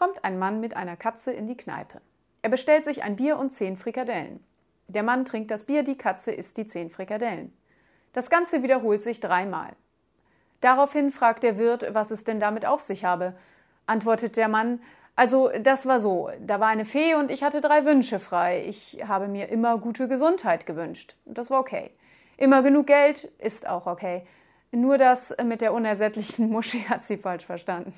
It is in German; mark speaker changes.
Speaker 1: kommt ein Mann mit einer Katze in die Kneipe. Er bestellt sich ein Bier und zehn Frikadellen. Der Mann trinkt das Bier, die Katze isst die zehn Frikadellen. Das Ganze wiederholt sich dreimal. Daraufhin fragt der Wirt, was es denn damit auf sich habe. Antwortet der Mann, also das war so, da war eine Fee und ich hatte drei Wünsche frei. Ich habe mir immer gute Gesundheit gewünscht. Das war okay. Immer genug Geld ist auch okay. Nur das mit der unersättlichen Muschi hat sie falsch verstanden.